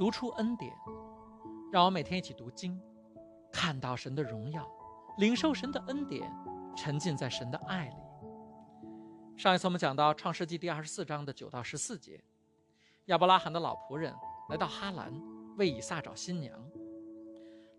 读出恩典，让我每天一起读经，看到神的荣耀，领受神的恩典，沉浸在神的爱里。上一次我们讲到创世纪第二十四章的九到十四节，亚伯拉罕的老仆人来到哈兰为以撒找新娘。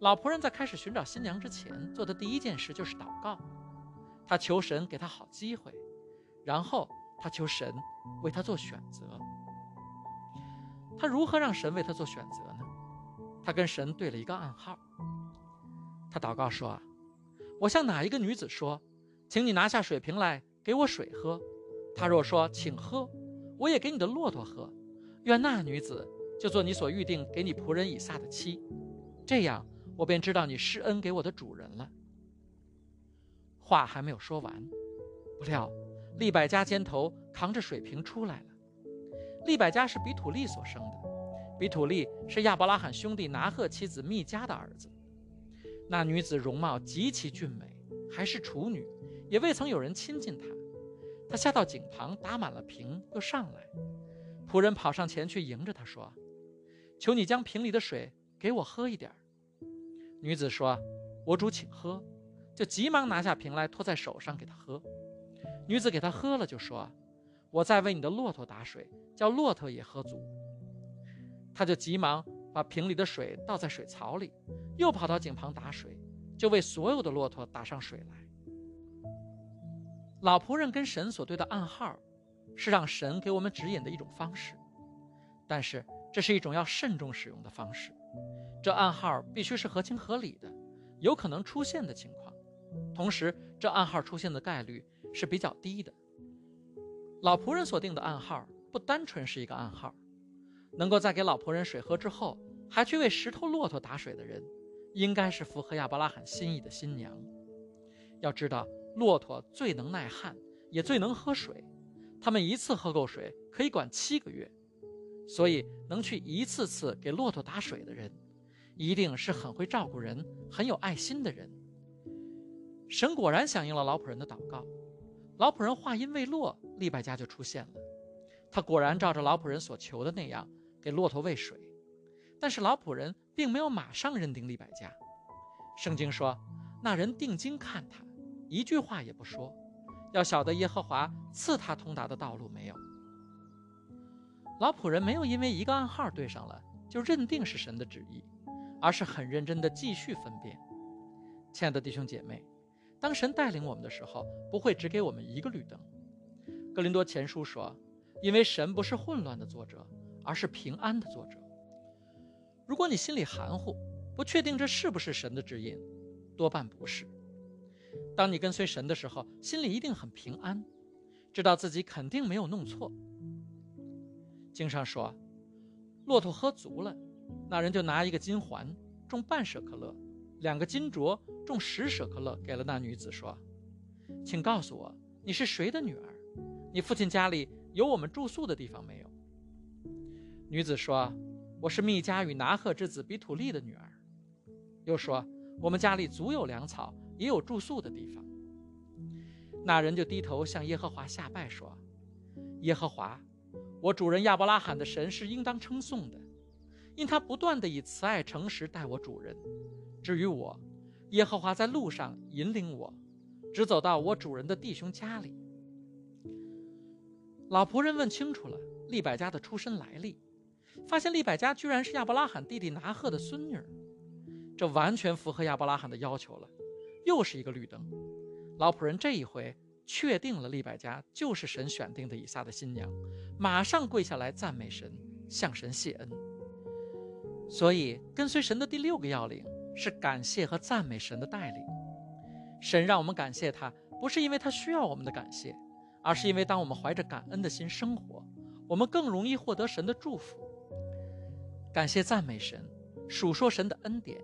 老仆人在开始寻找新娘之前做的第一件事就是祷告，他求神给他好机会，然后他求神为他做选择。他如何让神为他做选择呢？他跟神对了一个暗号。他祷告说：“啊我向哪一个女子说，请你拿下水瓶来给我水喝？她若说请喝，我也给你的骆驼喝。愿那女子就做你所预定给你仆人以撒的妻。这样。”我便知道你施恩给我的主人了。话还没有说完，不料利百加肩头扛着水瓶出来了。利百加是比土利所生的，比土利是亚伯拉罕兄弟拿鹤妻子密加的儿子。那女子容貌极其俊美，还是处女，也未曾有人亲近她。她下到井旁打满了瓶，又上来。仆人跑上前去迎着她说：“求你将瓶里的水给我喝一点。”女子说：“我主请喝。”就急忙拿下瓶来，托在手上给他喝。女子给他喝了，就说：“我再为你的骆驼打水，叫骆驼也喝足。”他就急忙把瓶里的水倒在水槽里，又跑到井旁打水，就为所有的骆驼打上水来。老仆人跟神所对的暗号，是让神给我们指引的一种方式，但是这是一种要慎重使用的方式。这暗号必须是合情合理的，有可能出现的情况。同时，这暗号出现的概率是比较低的。老仆人所定的暗号不单纯是一个暗号，能够在给老仆人水喝之后，还去为十头骆驼打水的人，应该是符合亚伯拉罕心意的新娘。要知道，骆驼最能耐旱，也最能喝水，他们一次喝够水可以管七个月，所以能去一次次给骆驼打水的人。一定是很会照顾人、很有爱心的人。神果然响应了老仆人的祷告，老仆人话音未落，利百加就出现了。他果然照着老仆人所求的那样给骆驼喂水，但是老仆人并没有马上认定利百加。圣经说，那人定睛看他，一句话也不说，要晓得耶和华赐他通达的道路没有。老仆人没有因为一个暗号对上了就认定是神的旨意。而是很认真地继续分辨，亲爱的弟兄姐妹，当神带领我们的时候，不会只给我们一个绿灯。格林多前书说：“因为神不是混乱的作者，而是平安的作者。”如果你心里含糊，不确定这是不是神的指引，多半不是。当你跟随神的时候，心里一定很平安，知道自己肯定没有弄错。经上说：“骆驼喝足了。”那人就拿一个金环，重半舍克勒，两个金镯，重十舍克勒，给了那女子，说：“请告诉我，你是谁的女儿？你父亲家里有我们住宿的地方没有？”女子说：“我是密加与拿赫之子比土利的女儿。”又说：“我们家里足有粮草，也有住宿的地方。”那人就低头向耶和华下拜，说：“耶和华，我主人亚伯拉罕的神是应当称颂的。”因他不断地以慈爱诚实待我主人，至于我，耶和华在路上引领我，直走到我主人的弟兄家里。老仆人问清楚了利百加的出身来历，发现利百加居然是亚伯拉罕弟弟拿鹤的孙女，这完全符合亚伯拉罕的要求了，又是一个绿灯。老仆人这一回确定了利百加就是神选定的以撒的新娘，马上跪下来赞美神，向神谢恩。所以，跟随神的第六个要领是感谢和赞美神的带领。神让我们感谢他，不是因为他需要我们的感谢，而是因为当我们怀着感恩的心生活，我们更容易获得神的祝福。感谢赞美神，数说神的恩典，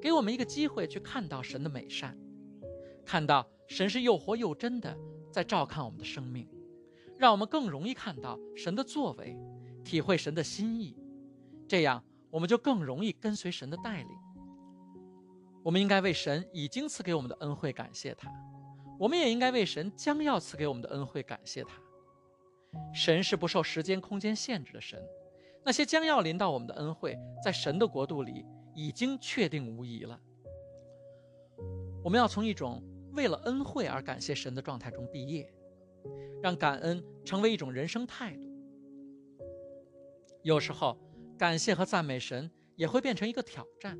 给我们一个机会去看到神的美善，看到神是又活又真的在照看我们的生命，让我们更容易看到神的作为，体会神的心意，这样。我们就更容易跟随神的带领。我们应该为神已经赐给我们的恩惠感谢他，我们也应该为神将要赐给我们的恩惠感谢他。神是不受时间空间限制的神，那些将要临到我们的恩惠，在神的国度里已经确定无疑了。我们要从一种为了恩惠而感谢神的状态中毕业，让感恩成为一种人生态度。有时候，感谢和赞美神也会变成一个挑战。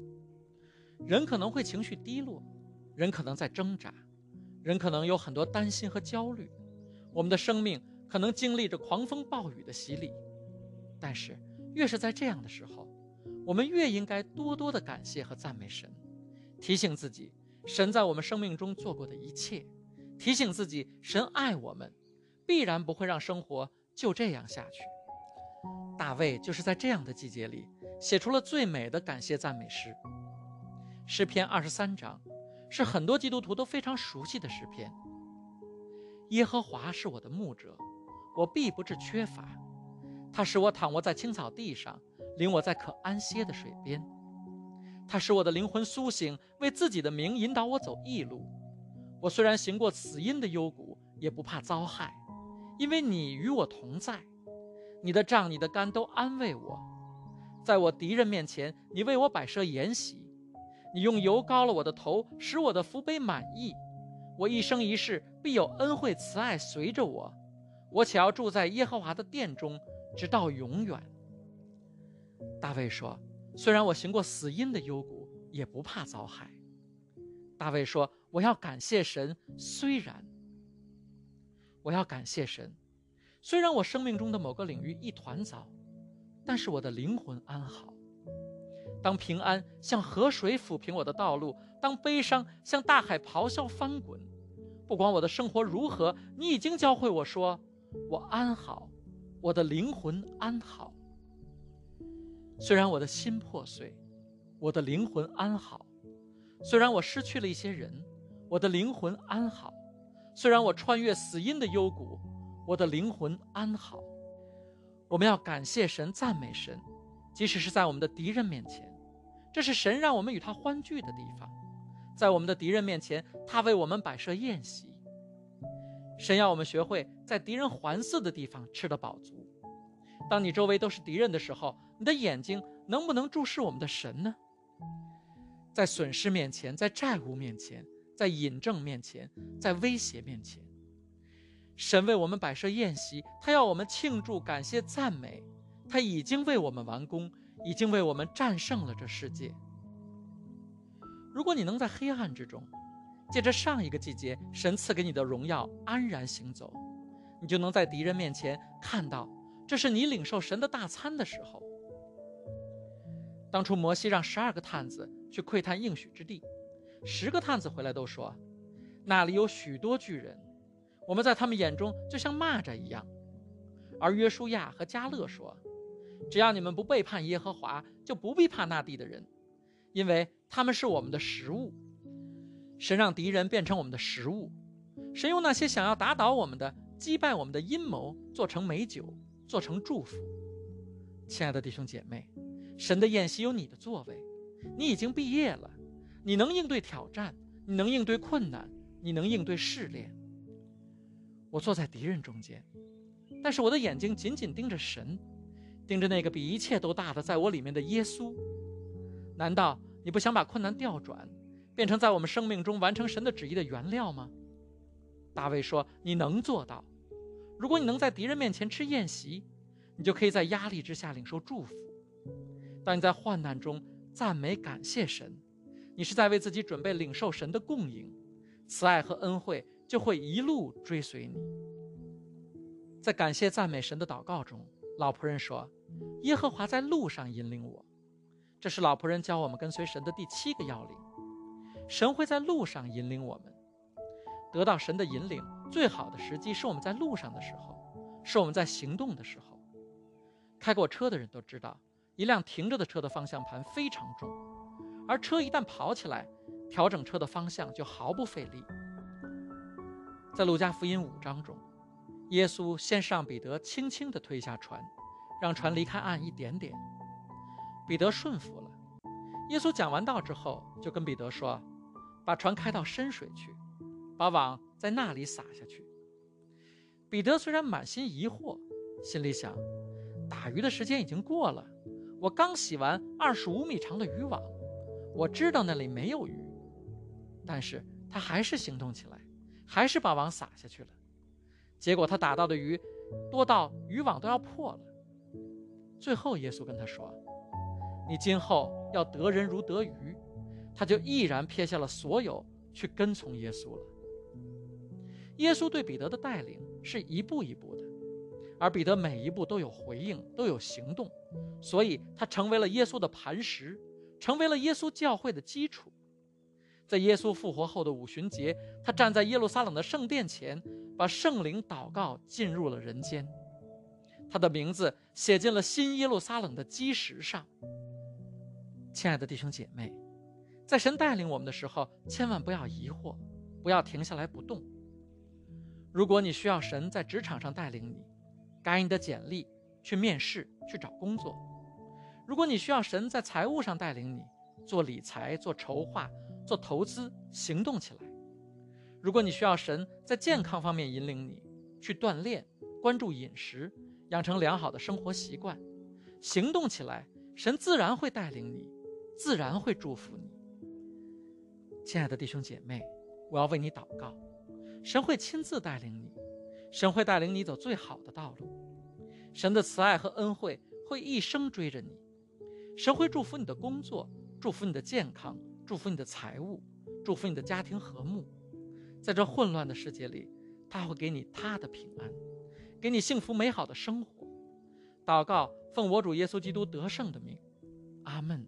人可能会情绪低落，人可能在挣扎，人可能有很多担心和焦虑。我们的生命可能经历着狂风暴雨的洗礼，但是越是在这样的时候，我们越应该多多的感谢和赞美神，提醒自己神在我们生命中做过的一切，提醒自己神爱我们，必然不会让生活就这样下去。大卫就是在这样的季节里写出了最美的感谢赞美诗。诗篇二十三章是很多基督徒都非常熟悉的诗篇。耶和华是我的牧者，我必不致缺乏。他使我躺卧在青草地上，领我在可安歇的水边。他使我的灵魂苏醒，为自己的名引导我走义路。我虽然行过死荫的幽谷，也不怕遭害，因为你与我同在。你的杖、你的竿都安慰我。在我敌人面前，你为我摆设筵席。你用油膏了我的头，使我的福杯满溢。我一生一世必有恩惠慈爱随着我，我且要住在耶和华的殿中，直到永远。大卫说：“虽然我行过死荫的幽谷，也不怕遭害。”大卫说：“我要感谢神，虽然我要感谢神，虽然我生命中的某个领域一团糟，但是我的灵魂安好。当平安像河水抚平我的道路，当悲伤像大海咆哮翻滚。”不管我的生活如何，你已经教会我说，我安好，我的灵魂安好。虽然我的心破碎，我的灵魂安好；虽然我失去了一些人，我的灵魂安好；虽然我穿越死荫的幽谷，我的灵魂安好。我们要感谢神，赞美神，即使是在我们的敌人面前，这是神让我们与他欢聚的地方。在我们的敌人面前，他为我们摆设宴席。神要我们学会在敌人环伺的地方吃得饱足。当你周围都是敌人的时候，你的眼睛能不能注视我们的神呢？在损失面前，在债务面前，在引证面前，在威胁面前，神为我们摆设宴席，他要我们庆祝、感谢、赞美。他已经为我们完工，已经为我们战胜了这世界。如果你能在黑暗之中，借着上一个季节神赐给你的荣耀安然行走，你就能在敌人面前看到，这是你领受神的大餐的时候。当初摩西让十二个探子去窥探应许之地，十个探子回来都说，那里有许多巨人，我们在他们眼中就像蚂蚱一样。而约书亚和加勒说，只要你们不背叛耶和华，就不必怕那地的人。因为他们是我们的食物，神让敌人变成我们的食物，神用那些想要打倒我们的、击败我们的阴谋做成美酒，做成祝福。亲爱的弟兄姐妹，神的宴席有你的座位，你已经毕业了，你能应对挑战，你能应对困难，你能应对试炼。我坐在敌人中间，但是我的眼睛紧紧盯着神，盯着那个比一切都大的在我里面的耶稣。难道你不想把困难调转，变成在我们生命中完成神的旨意的原料吗？大卫说：“你能做到。如果你能在敌人面前吃宴席，你就可以在压力之下领受祝福。当你在患难中赞美感谢神，你是在为自己准备领受神的供应，慈爱和恩惠就会一路追随你。”在感谢赞美神的祷告中，老仆人说：“耶和华在路上引领我。”这是老仆人教我们跟随神的第七个要领。神会在路上引领我们，得到神的引领，最好的时机是我们在路上的时候，是我们在行动的时候。开过车的人都知道，一辆停着的车的方向盘非常重，而车一旦跑起来，调整车的方向就毫不费力。在路加福音五章中，耶稣先是让彼得轻轻地推下船，让船离开岸一点点。彼得顺服了。耶稣讲完道之后，就跟彼得说：“把船开到深水去，把网在那里撒下去。”彼得虽然满心疑惑，心里想：“打鱼的时间已经过了，我刚洗完二十五米长的渔网，我知道那里没有鱼。”但是他还是行动起来，还是把网撒下去了。结果他打到的鱼多到渔网都要破了。最后，耶稣跟他说：“你今后要得人如得鱼。”他就毅然撇下了所有，去跟从耶稣了。耶稣对彼得的带领是一步一步的，而彼得每一步都有回应，都有行动，所以他成为了耶稣的磐石，成为了耶稣教会的基础。在耶稣复活后的五旬节，他站在耶路撒冷的圣殿前，把圣灵祷告进入了人间，他的名字写进了新耶路撒冷的基石上。亲爱的弟兄姐妹，在神带领我们的时候，千万不要疑惑，不要停下来不动。如果你需要神在职场上带领你，改你的简历，去面试，去找工作；如果你需要神在财务上带领你，做理财，做筹划。做投资，行动起来。如果你需要神在健康方面引领你，去锻炼，关注饮食，养成良好的生活习惯，行动起来，神自然会带领你，自然会祝福你。亲爱的弟兄姐妹，我要为你祷告，神会亲自带领你，神会带领你走最好的道路，神的慈爱和恩惠会一生追着你，神会祝福你的工作，祝福你的健康。祝福你的财物，祝福你的家庭和睦，在这混乱的世界里，他会给你他的平安，给你幸福美好的生活。祷告，奉我主耶稣基督得胜的名，阿门。